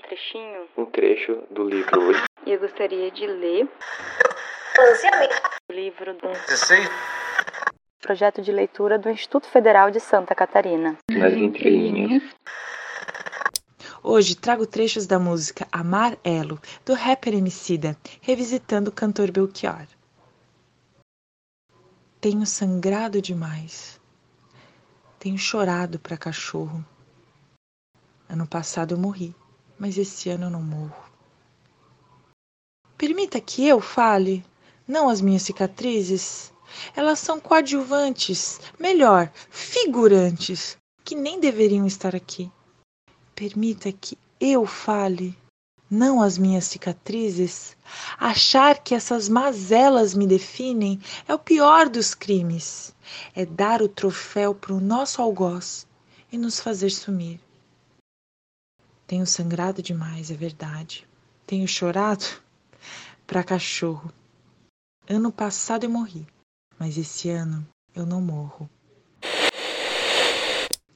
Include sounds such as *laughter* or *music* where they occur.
trechinho? Um trecho do livro. *laughs* E eu gostaria de ler o livro do projeto de leitura do Instituto Federal de Santa Catarina. Nas entrelinhas. Hoje trago trechos da música Amar Elo, do rapper Emicida, revisitando o cantor Belchior. Tenho sangrado demais. Tenho chorado para cachorro. Ano passado eu morri, mas esse ano eu não morro. Permita que eu fale, não as minhas cicatrizes. Elas são coadjuvantes, melhor, figurantes, que nem deveriam estar aqui. Permita que eu fale, não as minhas cicatrizes. Achar que essas mazelas me definem é o pior dos crimes. É dar o troféu para o nosso algoz e nos fazer sumir. Tenho sangrado demais, é verdade. Tenho chorado para cachorro. Ano passado eu morri, mas esse ano eu não morro.